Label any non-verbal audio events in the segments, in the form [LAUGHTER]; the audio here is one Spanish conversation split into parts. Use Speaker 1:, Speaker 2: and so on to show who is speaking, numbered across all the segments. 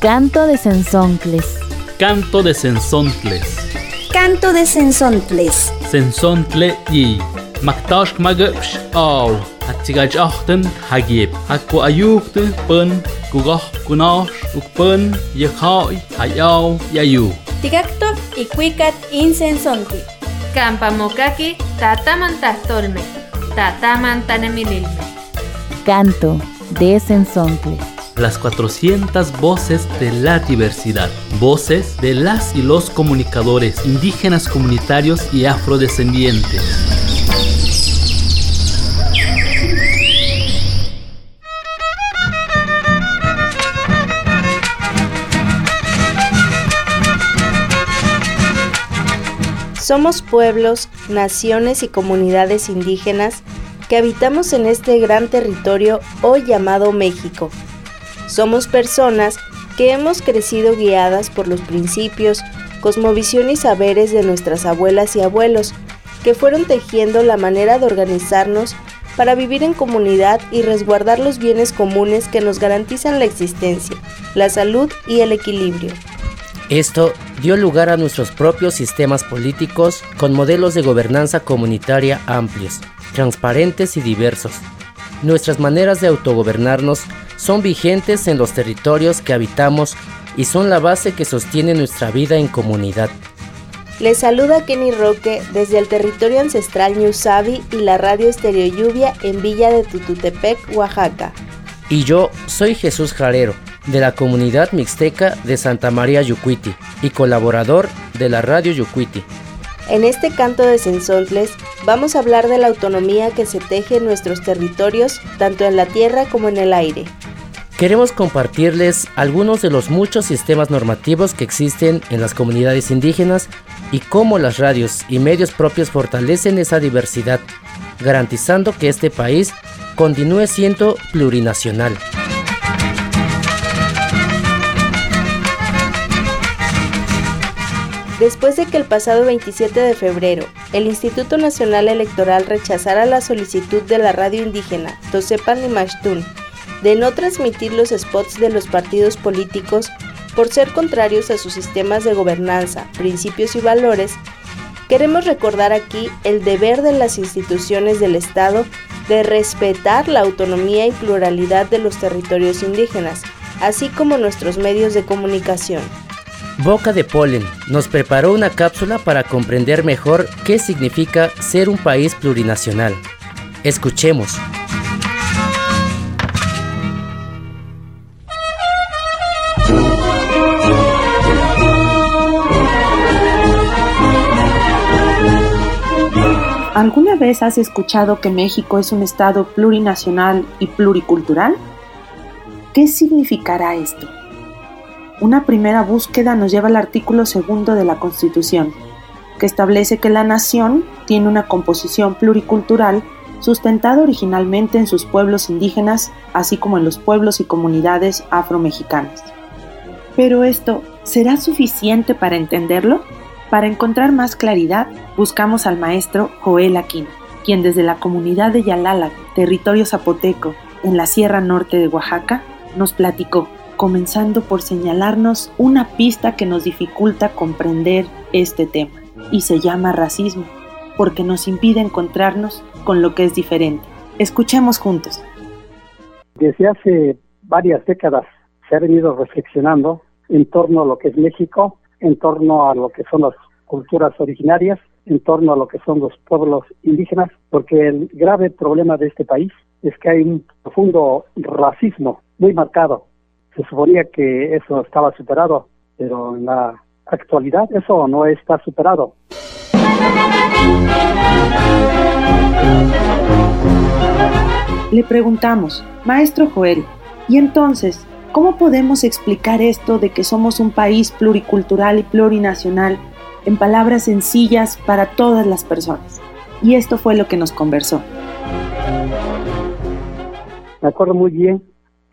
Speaker 1: Canto de Sensontles.
Speaker 2: Canto de Sensontles.
Speaker 3: Canto de Sensontles.
Speaker 2: Sensontle y Maktash magapsh aw. Atsigaj achten hagib. Hakku ayukte pun kugah kunash ukpun yakhai hayaw yayu.
Speaker 3: Tigacto y cuicat insensonti.
Speaker 4: Campamokaki tatamantastolme. Tatamantanemililme.
Speaker 1: Canto de Sensontles.
Speaker 2: Las 400 voces de la diversidad. Voces de las y los comunicadores indígenas comunitarios y afrodescendientes.
Speaker 5: Somos pueblos, naciones y comunidades indígenas que habitamos en este gran territorio hoy llamado México. Somos personas que hemos crecido guiadas por los principios, cosmovisión y saberes de nuestras abuelas y abuelos, que fueron tejiendo la manera de organizarnos para vivir en comunidad y resguardar los bienes comunes que nos garantizan la existencia, la salud y el equilibrio.
Speaker 6: Esto dio lugar a nuestros propios sistemas políticos con modelos de gobernanza comunitaria amplios, transparentes y diversos. Nuestras maneras de autogobernarnos son vigentes en los territorios que habitamos y son la base que sostiene nuestra vida en comunidad.
Speaker 5: Les saluda Kenny Roque desde el territorio ancestral Ñusabi y la radio Estereo Lluvia en Villa de Tututepec, Oaxaca.
Speaker 6: Y yo soy Jesús Jarero, de la comunidad mixteca de Santa María Yucuiti y colaborador de la radio Yucuiti.
Speaker 5: En este canto de Sensontles vamos a hablar de la autonomía que se teje en nuestros territorios, tanto en la tierra como en el aire.
Speaker 6: Queremos compartirles algunos de los muchos sistemas normativos que existen en las comunidades indígenas y cómo las radios y medios propios fortalecen esa diversidad, garantizando que este país continúe siendo plurinacional.
Speaker 5: Después de que el pasado 27 de febrero el Instituto Nacional Electoral rechazara la solicitud de la radio indígena Tosepan y Mashtun de no transmitir los spots de los partidos políticos por ser contrarios a sus sistemas de gobernanza, principios y valores, queremos recordar aquí el deber de las instituciones del Estado de respetar la autonomía y pluralidad de los territorios indígenas, así como nuestros medios de comunicación.
Speaker 6: Boca de Polen nos preparó una cápsula para comprender mejor qué significa ser un país plurinacional. Escuchemos.
Speaker 7: ¿Alguna vez has escuchado que México es un estado plurinacional y pluricultural? ¿Qué significará esto? Una primera búsqueda nos lleva al artículo segundo de la Constitución, que establece que la nación tiene una composición pluricultural sustentada originalmente en sus pueblos indígenas, así como en los pueblos y comunidades afromexicanas. Pero esto, ¿será suficiente para entenderlo? Para encontrar más claridad, buscamos al maestro Joel Aquino, quien desde la comunidad de Yalala, territorio zapoteco, en la Sierra Norte de Oaxaca, nos platicó comenzando por señalarnos una pista que nos dificulta comprender este tema, y se llama racismo, porque nos impide encontrarnos con lo que es diferente. Escuchemos juntos.
Speaker 8: Desde hace varias décadas se ha venido reflexionando en torno a lo que es México, en torno a lo que son las culturas originarias, en torno a lo que son los pueblos indígenas, porque el grave problema de este país es que hay un profundo racismo muy marcado se suponía que eso estaba superado, pero en la actualidad eso no está superado.
Speaker 7: Le preguntamos, maestro Joel, ¿y entonces cómo podemos explicar esto de que somos un país pluricultural y plurinacional en palabras sencillas para todas las personas? Y esto fue lo que nos conversó.
Speaker 8: Me acuerdo muy bien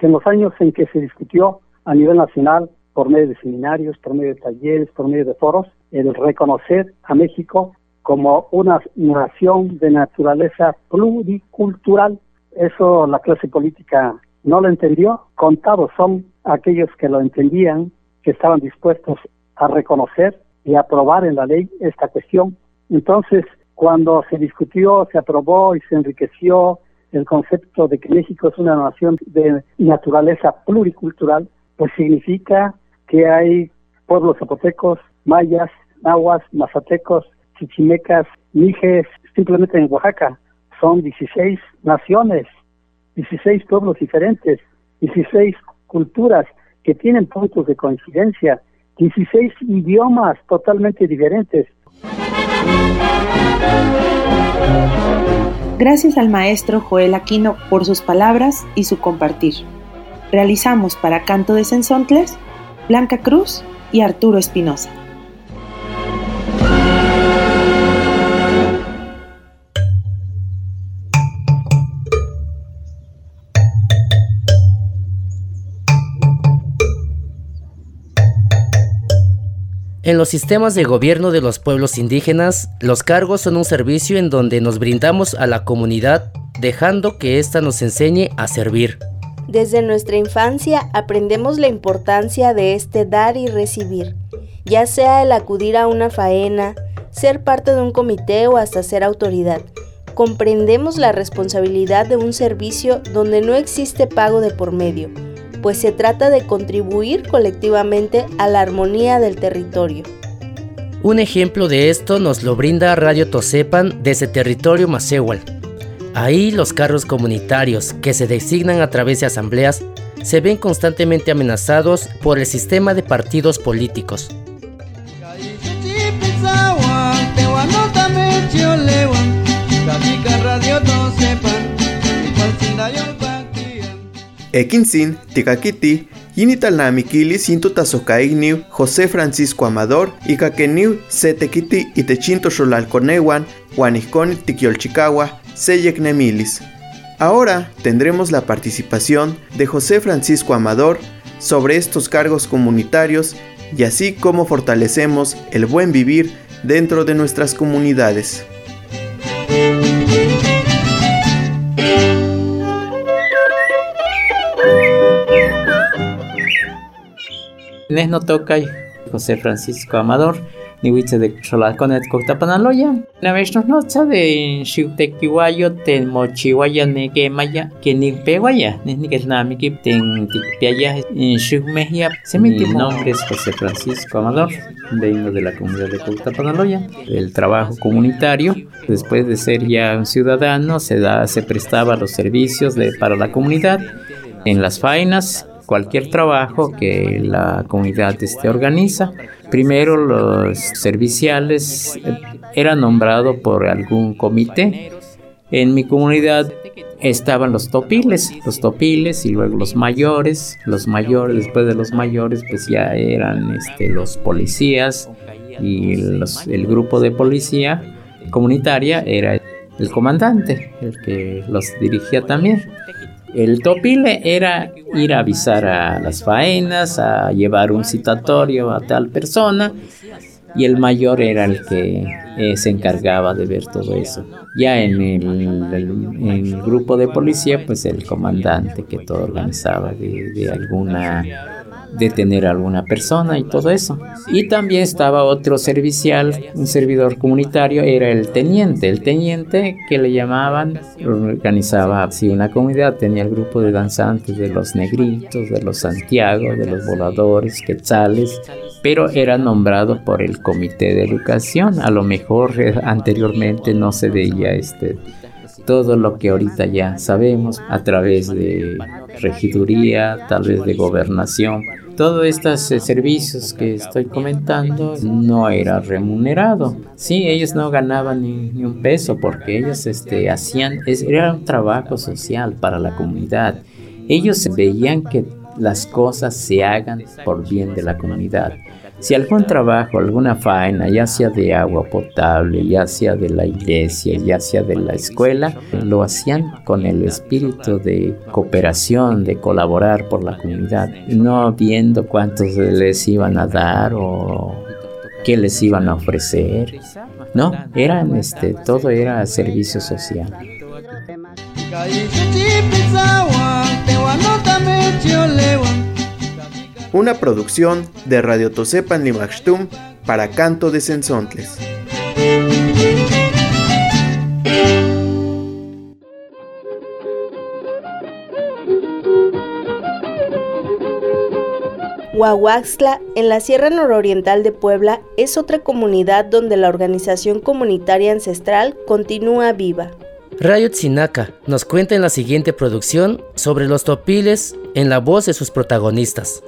Speaker 8: en los años en que se discutió a nivel nacional, por medio de seminarios, por medio de talleres, por medio de foros, el reconocer a México como una nación de naturaleza pluricultural. Eso la clase política no lo entendió, contados son aquellos que lo entendían, que estaban dispuestos a reconocer y aprobar en la ley esta cuestión. Entonces, cuando se discutió, se aprobó y se enriqueció el concepto de que México es una nación de naturaleza pluricultural, pues significa que hay pueblos zapotecos, mayas, nahuas, mazatecos, chichimecas, mijes, simplemente en Oaxaca. Son 16 naciones, 16 pueblos diferentes, 16 culturas que tienen puntos de coincidencia, 16 idiomas totalmente diferentes.
Speaker 7: Gracias al maestro Joel Aquino por sus palabras y su compartir. Realizamos para Canto de Sensontles Blanca Cruz y Arturo Espinosa.
Speaker 6: En los sistemas de gobierno de los pueblos indígenas, los cargos son un servicio en donde nos brindamos a la comunidad, dejando que ésta nos enseñe a servir.
Speaker 5: Desde nuestra infancia aprendemos la importancia de este dar y recibir, ya sea el acudir a una faena, ser parte de un comité o hasta ser autoridad. Comprendemos la responsabilidad de un servicio donde no existe pago de por medio pues se trata de contribuir colectivamente a la armonía del territorio.
Speaker 6: Un ejemplo de esto nos lo brinda Radio Tosepan desde territorio Macehual. Ahí los carros comunitarios que se designan a través de asambleas se ven constantemente amenazados por el sistema de partidos políticos.
Speaker 9: Ekinsin, Tikakiti, Yinitalnamikili Sinto Tazokaigniu, José Francisco Amador, Ikakeniu, Setekiti Itechinto Xolalconewan, Huaniconi Tiquiolchicawa, Seyeknemilis. Ahora tendremos la participación de José Francisco Amador sobre estos cargos comunitarios y así cómo fortalecemos el buen vivir dentro de nuestras comunidades.
Speaker 10: No toca José Francisco Amador, ni huitze de Xolacconet Coctapanaloya. Una vez nos nota de Xiutequihuayo, ten mochihuaya nequemaya, que ni peguaya, ni que nami que ten tipiaya en Xiumejia. Mi nombre es José Francisco Amador, vengo de la comunidad de Coctapanaloya. El trabajo comunitario, después de ser ya un ciudadano, se, da, se prestaba los servicios de, para la comunidad en las faenas cualquier trabajo que la comunidad este, organiza. Primero los serviciales eh, eran nombrados por algún comité. En mi comunidad estaban los topiles, los topiles y luego los mayores, los mayores, después de los mayores pues ya eran este, los policías y el grupo de policía comunitaria era el comandante, el que los dirigía también. El topile era ir a avisar a las faenas, a llevar un citatorio a tal persona, y el mayor era el que eh, se encargaba de ver todo eso. Ya en el, grupo de policía, pues el comandante que todo organizaba de, de alguna detener a alguna persona y todo eso. Y también estaba otro servicial, un servidor comunitario, era el teniente. El teniente que le llamaban, organizaba así una comunidad, tenía el grupo de danzantes de los negritos, de los Santiago, de los voladores, quetzales, pero era nombrado por el comité de educación. A lo mejor eh, anteriormente no se veía este todo lo que ahorita ya sabemos a través de regiduría, tal vez de gobernación. Todos estos eh, servicios que estoy comentando no era remunerado. Sí, ellos no ganaban ni, un peso porque ellos este, hacían, era un trabajo social para la comunidad. Ellos veían que las cosas se hagan por bien de la comunidad. Si algún trabajo, alguna faena, ya sea de agua potable, ya sea de la iglesia, ya sea de la escuela, lo hacían con el espíritu de cooperación, de colaborar por la comunidad, no viendo cuántos les iban a dar o qué les iban a ofrecer. No, eran este, todo era servicio social.
Speaker 9: Una producción de Radio Tosepan Limaxtum para Canto de Sensontles.
Speaker 5: Huahuaxtla, en la Sierra Nororiental de Puebla, es otra comunidad donde la organización comunitaria ancestral continúa viva.
Speaker 6: Radio Tzinaca nos cuenta en la siguiente producción sobre los topiles en la voz de sus protagonistas.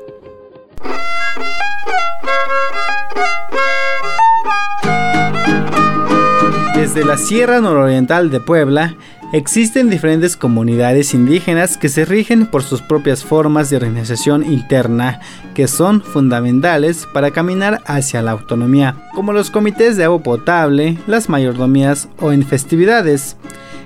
Speaker 11: Desde la Sierra Nororiental de Puebla, existen diferentes comunidades indígenas que se rigen por sus propias formas de organización interna, que son fundamentales para caminar hacia la autonomía, como los comités de agua potable, las mayordomías o en festividades.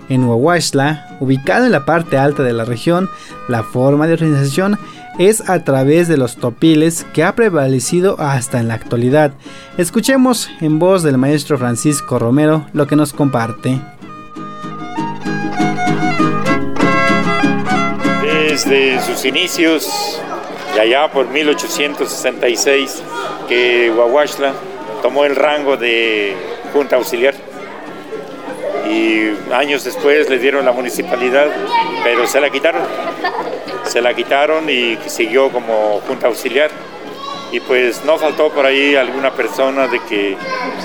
Speaker 11: En Huahuashla, ubicado en la parte alta de la región, la forma de organización es a través de los topiles que ha prevalecido hasta en la actualidad. Escuchemos en voz del maestro Francisco Romero lo que nos comparte.
Speaker 12: Desde sus inicios, de allá por 1866, que Huahuashla tomó el rango de Junta Auxiliar y años después le dieron la municipalidad, pero se la quitaron. Se la quitaron y siguió como junta auxiliar. Y pues no faltó por ahí alguna persona de que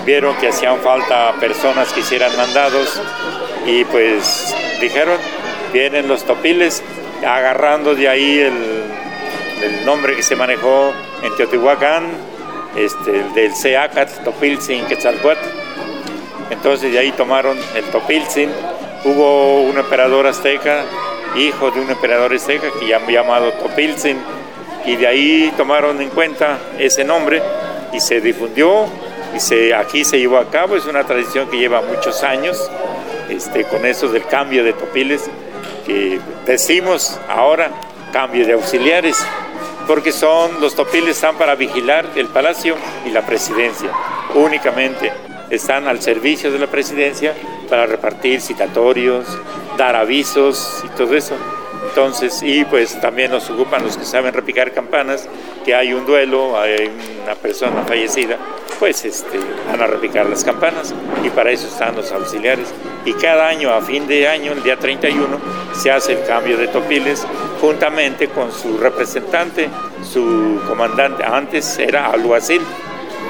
Speaker 12: vieron que hacían falta personas que hicieran mandados y pues dijeron, vienen los topiles, agarrando de ahí el, nombre que se manejó en Teotihuacán, este, el del Seacat, Topilzin, Quetzalcoatl entonces de ahí tomaron el Topilzin. Hubo un emperador azteca, hijo de un emperador azteca, que ya llamado Topilzin, y de ahí tomaron en cuenta ese nombre y se difundió y se, aquí se llevó a cabo. Es una tradición que lleva muchos años, este, con eso del cambio de topiles, que decimos ahora cambio de auxiliares, porque son los topiles están para vigilar el palacio y la presidencia únicamente están al servicio de la presidencia para repartir citatorios, dar avisos y todo eso. Entonces, y pues también nos ocupan los que saben repicar campanas, que hay un duelo, hay una persona fallecida, pues este, van a repicar las campanas y para eso están los auxiliares. Y cada año, a fin de año, el día 31, se hace el cambio de topiles juntamente con su representante, su comandante, antes era alguacil,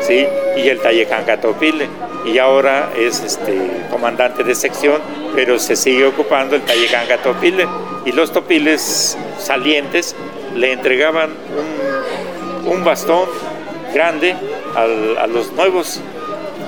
Speaker 12: ¿sí? y el Tayecán Topile y ahora es este, comandante de sección, pero se sigue ocupando el Tayecán Topile y los topiles salientes le entregaban un, bastón grande a los nuevos,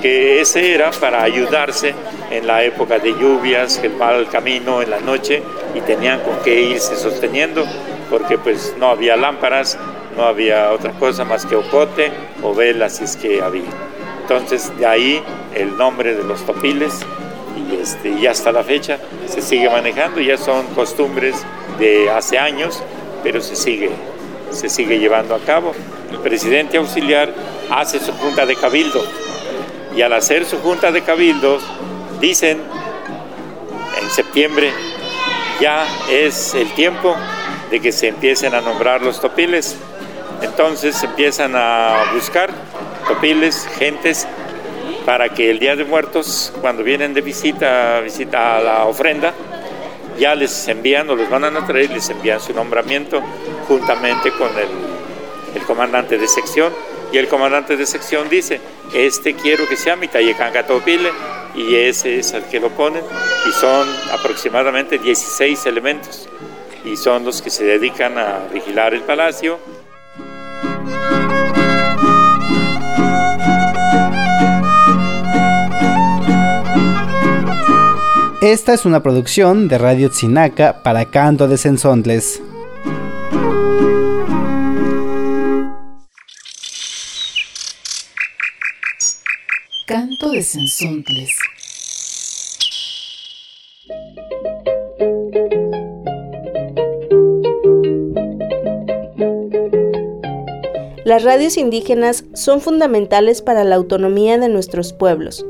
Speaker 12: que ese era para ayudarse en la época de lluvias, el mal camino en la noche y tenían con qué irse sosteniendo porque pues no había lámparas, no había otra cosa más que ocote o velas si es que había. Entonces de ahí el nombre de los topiles y, este, y hasta la fecha se sigue manejando, ya son costumbres de hace años, pero se sigue, se sigue llevando a cabo. El presidente auxiliar hace su junta de cabildo y al hacer su junta de cabildos dicen en septiembre ya es el tiempo de que se empiecen a nombrar los topiles. Entonces empiezan a buscar topiles, gentes, para que el Día de Muertos, cuando vienen de visita, visita a la ofrenda, ya les envían o los van a traer, les envían su nombramiento juntamente con el, el comandante de sección. Y el comandante de sección dice, este quiero que sea mi Tayecanga Topile, y ese es el que lo ponen, y son aproximadamente 16 elementos y son los que se dedican a vigilar el palacio.
Speaker 11: Esta es una producción de Radio Tzinaca para Canto de Sensontles.
Speaker 1: Canto de Sensontles.
Speaker 5: Las radios indígenas son fundamentales para la autonomía de nuestros pueblos.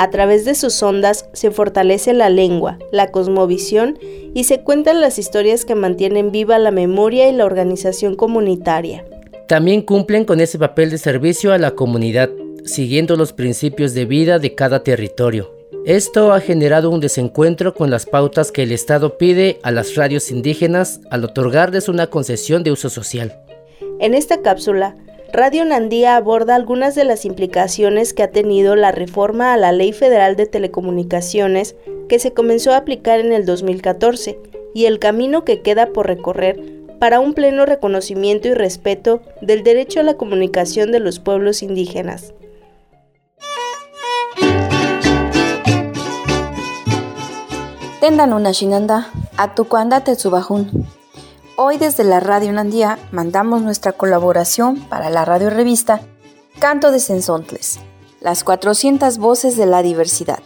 Speaker 5: A través de sus ondas se fortalece la lengua, la cosmovisión y se cuentan las historias que mantienen viva la memoria y la organización comunitaria.
Speaker 6: También cumplen con ese papel de servicio a la comunidad, siguiendo los principios de vida de cada territorio. Esto ha generado un desencuentro con las pautas que el Estado pide a las radios indígenas al otorgarles una concesión de uso social.
Speaker 5: En esta cápsula, Radio Nandía aborda algunas de las implicaciones que ha tenido la reforma a la Ley Federal de Telecomunicaciones que se comenzó a aplicar en el 2014 y el camino que queda por recorrer para un pleno reconocimiento y respeto del derecho a la comunicación de los pueblos indígenas.
Speaker 13: Tendan una shinanda, tetsubajun. Hoy desde la Radio Nandía mandamos nuestra colaboración para la radio revista Canto de Sensontles, las 400 voces de la diversidad.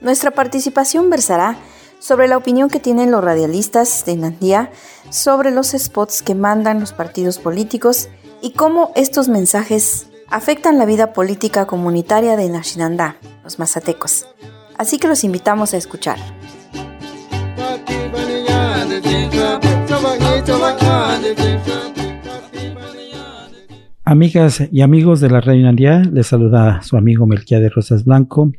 Speaker 13: Nuestra participación versará sobre la opinión que tienen los radialistas de Nandía sobre los spots que mandan los partidos políticos y cómo estos mensajes afectan la vida política comunitaria de Nashinandá, los mazatecos. Así que los invitamos a escuchar.
Speaker 14: Amigas y amigos de la Radio Nandía, les saluda su amigo de Rosas Blanco,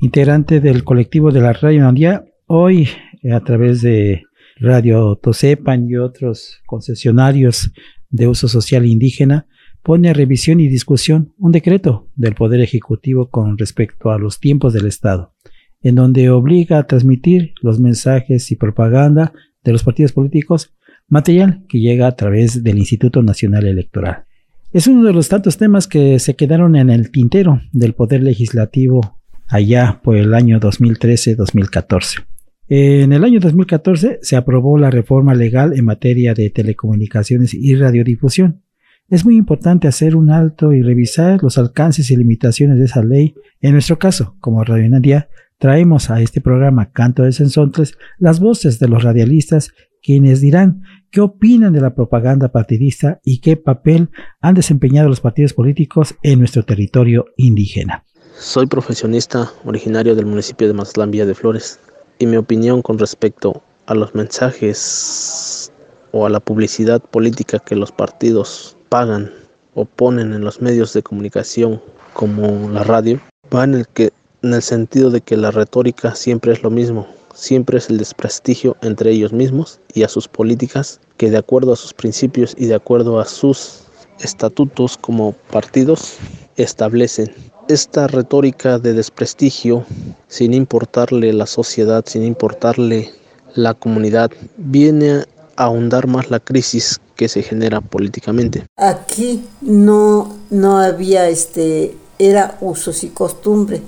Speaker 14: integrante del colectivo de la Radio Nandía. Hoy, a través de Radio Tosepan y otros concesionarios de uso social indígena, pone a revisión y discusión un decreto del Poder Ejecutivo con respecto a los tiempos del Estado, en donde obliga a transmitir los mensajes y propaganda de los partidos políticos, material que llega a través del Instituto Nacional Electoral. Es uno de los tantos temas que se quedaron en el tintero del Poder Legislativo allá por el año 2013-2014. En el año 2014 se aprobó la reforma legal en materia de telecomunicaciones y radiodifusión. Es muy importante hacer un alto y revisar los alcances y limitaciones de esa ley. En nuestro caso, como Radio Nadia, traemos a este programa Canto de Sensontles las voces de los radialistas quienes dirán qué opinan de la propaganda partidista y qué papel han desempeñado los partidos políticos en nuestro territorio indígena.
Speaker 15: Soy profesionista originario del municipio de Mazatlán Villa de Flores y mi opinión con respecto a los mensajes o a la publicidad política que los partidos pagan o ponen en los medios de comunicación como la radio va en el que en el sentido de que la retórica siempre es lo mismo, siempre es el desprestigio entre ellos mismos y a sus políticas que de acuerdo a sus principios y de acuerdo a sus estatutos como partidos establecen. Esta retórica de desprestigio, sin importarle la sociedad, sin importarle la comunidad, viene a ahondar más la crisis que se genera políticamente.
Speaker 16: Aquí no, no había este, era usos y costumbre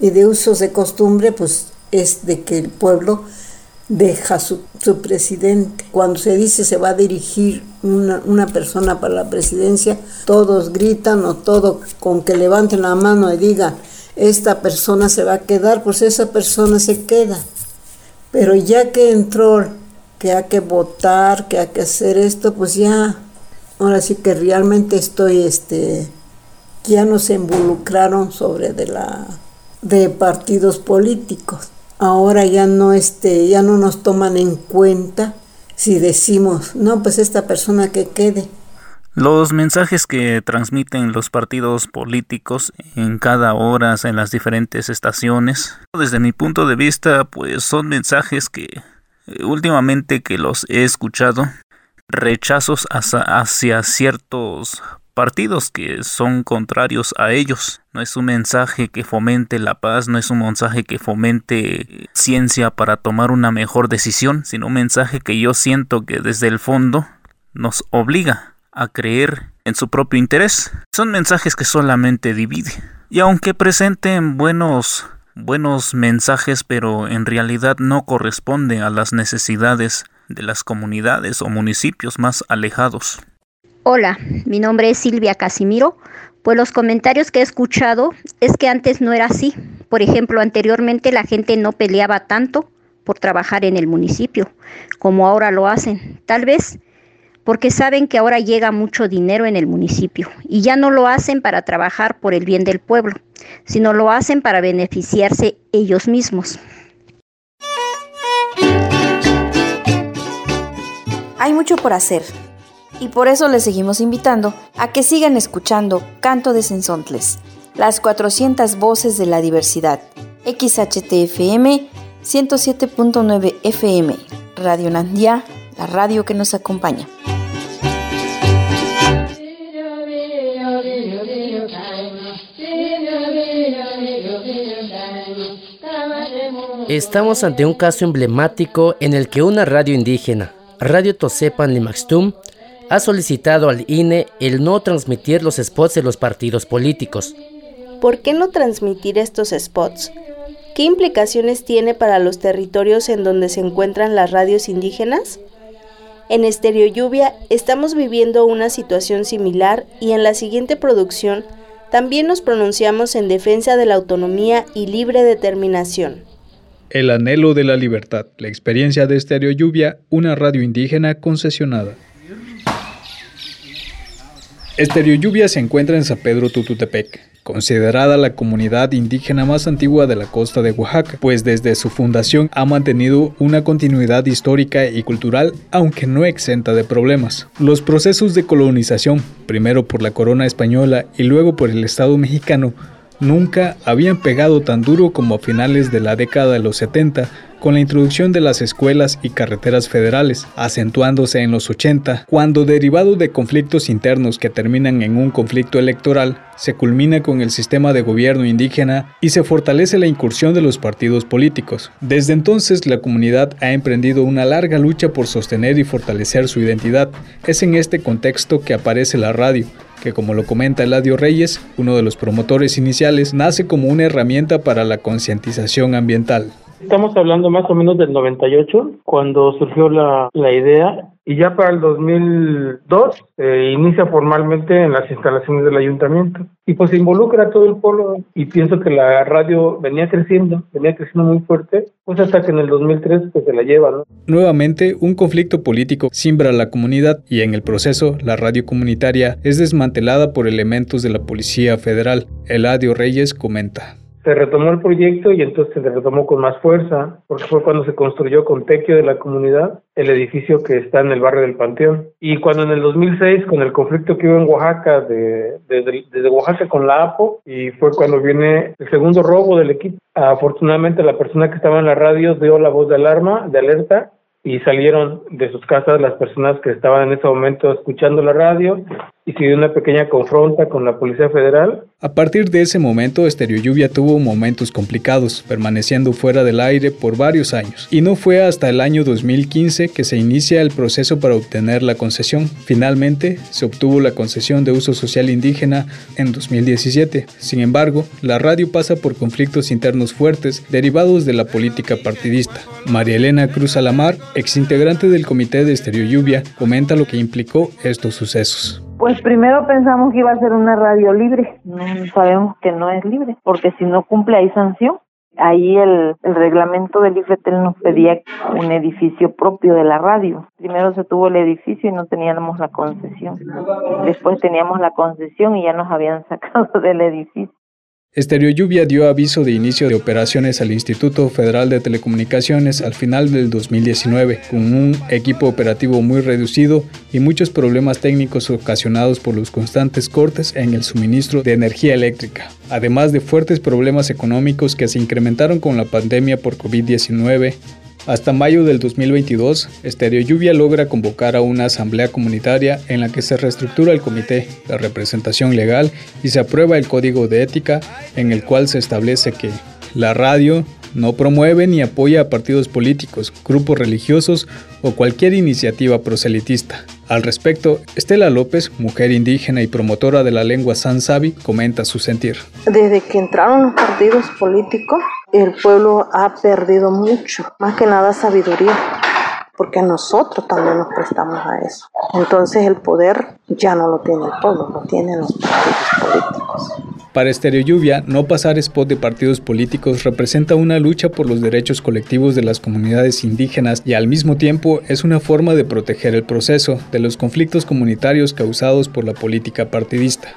Speaker 16: y de usos de costumbre, pues es de que el pueblo deja su, su presidente. Cuando se dice se va a dirigir una, una, persona para la presidencia, todos gritan o todo con que levanten la mano y digan, esta persona se va a quedar, pues esa persona se queda. Pero ya que entró, que hay que votar, que hay que hacer esto, pues ya, ahora sí que realmente estoy, este, ya nos involucraron sobre de la de partidos políticos. Ahora ya no este, ya no nos toman en cuenta si decimos, no, pues esta persona que quede.
Speaker 17: Los mensajes que transmiten los partidos políticos en cada hora en las diferentes estaciones, desde mi punto de vista, pues son mensajes que eh, últimamente que los he escuchado, rechazos hacia, hacia ciertos partidos que son contrarios a ellos. No es un mensaje que fomente la paz, no es un mensaje que fomente ciencia para tomar una mejor decisión, sino un mensaje que yo siento que desde el fondo nos obliga a creer en su propio interés. Son mensajes que solamente dividen. Y aunque presenten buenos buenos mensajes, pero en realidad no corresponden a las necesidades de las comunidades o municipios más alejados.
Speaker 18: Hola, mi nombre es Silvia Casimiro. Pues los comentarios que he escuchado es que antes no era así. Por ejemplo, anteriormente la gente no peleaba tanto por trabajar en el municipio como ahora lo hacen. Tal vez porque saben que ahora llega mucho dinero en el municipio y ya no lo hacen para trabajar por el bien del pueblo, sino lo hacen para beneficiarse ellos mismos.
Speaker 13: Hay mucho por hacer y por eso les seguimos invitando a que sigan escuchando Canto de Sensontles, las 400 voces de la diversidad, XHTFM 107.9 FM, Radio Nandia, la radio que nos acompaña.
Speaker 6: Estamos ante un caso emblemático en el que una radio indígena, Radio Tosepan Limaxtum, ha solicitado al INE el no transmitir los spots de los partidos políticos.
Speaker 5: ¿Por qué no transmitir estos spots? ¿Qué implicaciones tiene para los territorios en donde se encuentran las radios indígenas? En Estereo Lluvia estamos viviendo una situación similar y en la siguiente producción también nos pronunciamos en defensa de la autonomía y libre determinación.
Speaker 19: El anhelo de la libertad, la experiencia de Estereo Lluvia, una radio indígena concesionada. Estereo Lluvia se encuentra en San Pedro Tututepec, considerada la comunidad indígena más antigua de la costa de Oaxaca, pues desde su fundación ha mantenido una continuidad histórica y cultural, aunque no exenta de problemas. Los procesos de colonización, primero por la corona española y luego por el Estado mexicano, nunca habían pegado tan duro como a finales de la década de los 70 con la introducción de las escuelas y carreteras federales, acentuándose en los 80, cuando derivado de conflictos internos que terminan en un conflicto electoral, se culmina con el sistema de gobierno indígena y se fortalece la incursión de los partidos políticos. Desde entonces la comunidad ha emprendido una larga lucha por sostener y fortalecer su identidad. Es en este contexto que aparece la radio, que como lo comenta Eladio Reyes, uno de los promotores iniciales, nace como una herramienta para la concientización ambiental.
Speaker 20: Estamos hablando más o menos del 98, cuando surgió la, la idea, y ya para el 2002 se inicia formalmente en las instalaciones del ayuntamiento. Y pues se involucra a todo el pueblo, y pienso que la radio venía creciendo, venía creciendo muy fuerte, pues hasta que en el 2003 pues se la lleva, ¿no?
Speaker 19: Nuevamente, un conflicto político simbra la comunidad, y en el proceso, la radio comunitaria es desmantelada por elementos de la Policía Federal. Eladio Reyes comenta
Speaker 20: se retomó el proyecto y entonces se retomó con más fuerza, porque fue cuando se construyó con tequio de la comunidad el edificio que está en el barrio del Panteón. Y cuando en el 2006, con el conflicto que hubo en Oaxaca, de, desde Oaxaca con la APO, y fue cuando viene el segundo robo del equipo. Afortunadamente la persona que estaba en la radio dio la voz de alarma, de alerta, y salieron de sus casas las personas que estaban en ese momento escuchando la radio y se dio una pequeña confronta con la Policía Federal.
Speaker 19: A partir de ese momento, Estereo Lluvia tuvo momentos complicados, permaneciendo fuera del aire por varios años, y no fue hasta el año 2015 que se inicia el proceso para obtener la concesión. Finalmente, se obtuvo la concesión de uso social indígena en 2017. Sin embargo, la radio pasa por conflictos internos fuertes derivados de la política partidista. María Elena Cruz Alamar, exintegrante del comité de Estereo Lluvia, comenta lo que implicó estos sucesos.
Speaker 21: Pues primero pensamos que iba a ser una radio libre, no sabemos que no es libre, porque si no cumple hay sanción. Ahí el, el reglamento del IFETEL nos pedía un edificio propio de la radio. Primero se tuvo el edificio y no teníamos la concesión. Después teníamos la concesión y ya nos habían [LAUGHS] sacado del edificio.
Speaker 19: Estereo Lluvia dio aviso de inicio de operaciones al Instituto Federal de Telecomunicaciones al final del 2019, con un equipo operativo muy reducido y muchos problemas técnicos ocasionados por los constantes cortes en el suministro de energía eléctrica, además de fuertes problemas económicos que se incrementaron con la pandemia por COVID-19 hasta mayo del 2022, Estereo Lluvia logra convocar a una asamblea comunitaria en la que se reestructura el comité, de representación legal y se aprueba el código de ética en el cual se establece que la radio no promueve ni apoya a partidos políticos, grupos religiosos o cualquier iniciativa proselitista. Al respecto, Estela López, mujer indígena y promotora de la lengua Sabi, comenta su sentir.
Speaker 21: Desde que entraron los partidos políticos, el pueblo ha perdido mucho, más que nada sabiduría porque nosotros también nos prestamos a eso. Entonces el poder ya no lo tiene el pueblo, lo tienen los partidos políticos.
Speaker 19: Para Estereo Lluvia, no pasar spot de partidos políticos representa una lucha por los derechos colectivos de las comunidades indígenas y al mismo tiempo es una forma de proteger el proceso de los conflictos comunitarios causados por la política partidista.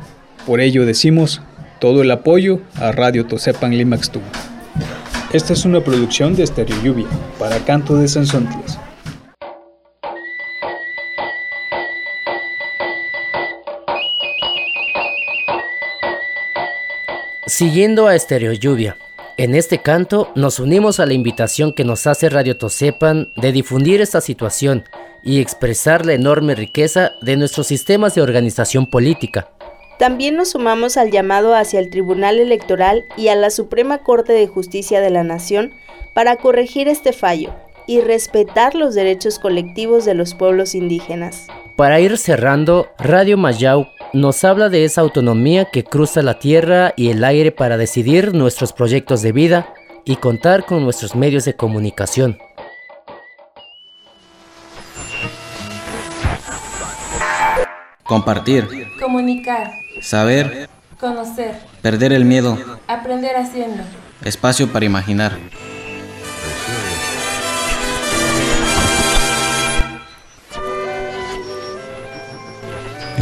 Speaker 19: Por ello decimos, Todo el apoyo a Radio Tosepan Limaxtú. Esta es una producción de Stereo Lluvia para Canto de Sansontles.
Speaker 6: Siguiendo a Estereo Lluvia, en este canto nos unimos a la invitación que nos hace Radio Tosepan de difundir esta situación y expresar la enorme riqueza de nuestros sistemas de organización política.
Speaker 5: También nos sumamos al llamado hacia el Tribunal Electoral y a la Suprema Corte de Justicia de la Nación para corregir este fallo y respetar los derechos colectivos de los pueblos indígenas.
Speaker 6: Para ir cerrando, Radio Mayau nos habla de esa autonomía que cruza la tierra y el aire para decidir nuestros proyectos de vida y contar con nuestros medios de comunicación.
Speaker 22: Compartir.
Speaker 23: Comunicar.
Speaker 22: Saber.
Speaker 23: Conocer.
Speaker 22: Perder el miedo.
Speaker 23: Aprender haciendo.
Speaker 22: Espacio para imaginar.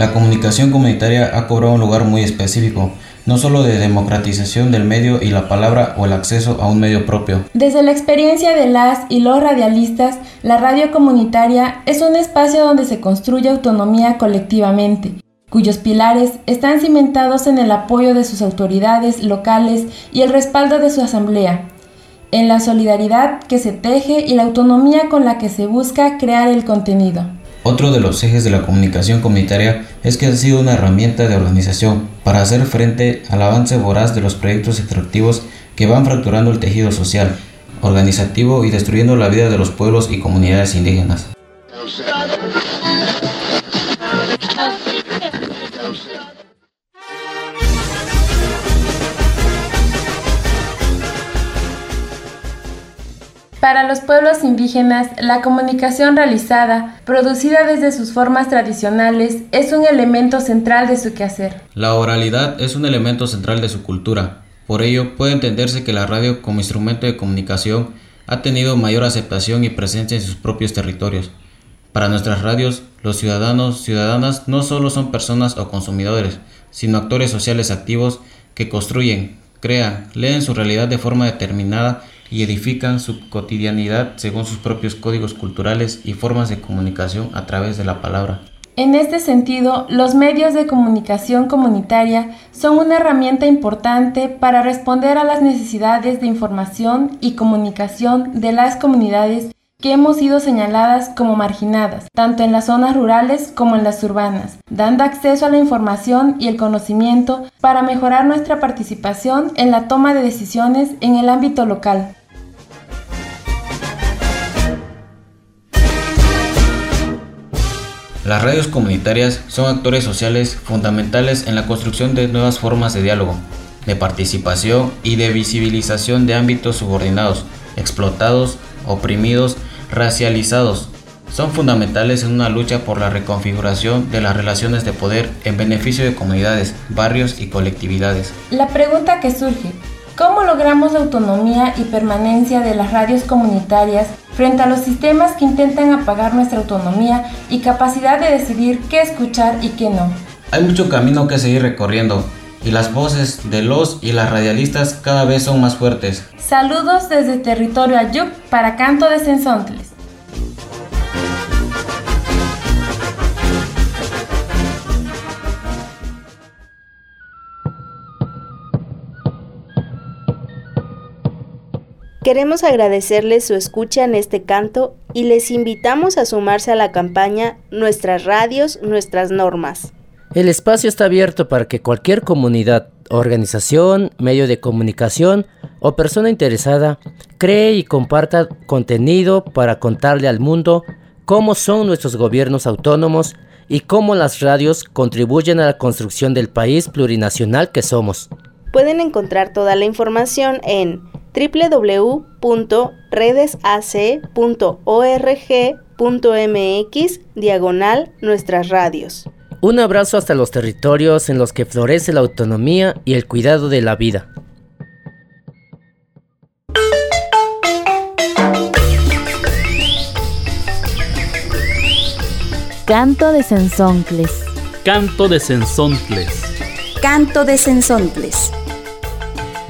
Speaker 22: La comunicación comunitaria ha cobrado un lugar muy específico, no solo de democratización del medio y la palabra o el acceso a un medio propio.
Speaker 23: Desde la experiencia de las y los radialistas, la radio comunitaria es un espacio donde se construye autonomía colectivamente, cuyos pilares están cimentados en el apoyo de sus autoridades locales y el respaldo de su asamblea, en la solidaridad que se teje y la autonomía con la que se busca crear el contenido.
Speaker 22: Otro de los ejes de la comunicación comunitaria es que ha sido una herramienta de organización para hacer frente al avance voraz de los proyectos extractivos que van fracturando el tejido social, organizativo y destruyendo la vida de los pueblos y comunidades indígenas.
Speaker 23: Para los pueblos indígenas, la comunicación realizada, producida desde sus formas tradicionales, es un elemento central de su quehacer.
Speaker 22: La oralidad es un elemento central de su cultura. Por ello, puede entenderse que la radio como instrumento de comunicación ha tenido mayor aceptación y presencia en sus propios territorios. Para nuestras radios, los ciudadanos, ciudadanas no solo son personas o consumidores, sino actores sociales activos que construyen, crean, leen su realidad de forma determinada y edifican su cotidianidad según sus propios códigos culturales y formas de comunicación a través de la palabra.
Speaker 23: En este sentido, los medios de comunicación comunitaria son una herramienta importante para responder a las necesidades de información y comunicación de las comunidades que hemos sido señaladas como marginadas, tanto en las zonas rurales como en las urbanas, dando acceso a la información y el conocimiento para mejorar nuestra participación en la toma de decisiones en el ámbito local.
Speaker 22: Las radios comunitarias son actores sociales fundamentales en la construcción de nuevas formas de diálogo, de participación y de visibilización de ámbitos subordinados, explotados, oprimidos, racializados. Son fundamentales en una lucha por la reconfiguración de las relaciones de poder en beneficio de comunidades, barrios y colectividades.
Speaker 23: La pregunta que surge, ¿Cómo logramos la autonomía y permanencia de las radios comunitarias frente a los sistemas que intentan apagar nuestra autonomía y capacidad de decidir qué escuchar y qué no?
Speaker 22: Hay mucho camino que seguir recorriendo y las voces de los y las radialistas cada vez son más fuertes.
Speaker 23: Saludos desde territorio Ayuc para Canto de Sensontles.
Speaker 5: Queremos agradecerles su escucha en este canto y les invitamos a sumarse a la campaña Nuestras radios, nuestras normas.
Speaker 6: El espacio está abierto para que cualquier comunidad, organización, medio de comunicación o persona interesada cree y comparta contenido para contarle al mundo cómo son nuestros gobiernos autónomos y cómo las radios contribuyen a la construcción del país plurinacional que somos.
Speaker 5: Pueden encontrar toda la información en www.redesac.org.mx diagonal nuestras radios.
Speaker 6: Un abrazo hasta los territorios en los que florece la autonomía y el cuidado de la vida.
Speaker 1: Canto de Sensoncles.
Speaker 2: Canto de Sensontles.
Speaker 13: Canto de Sensontles.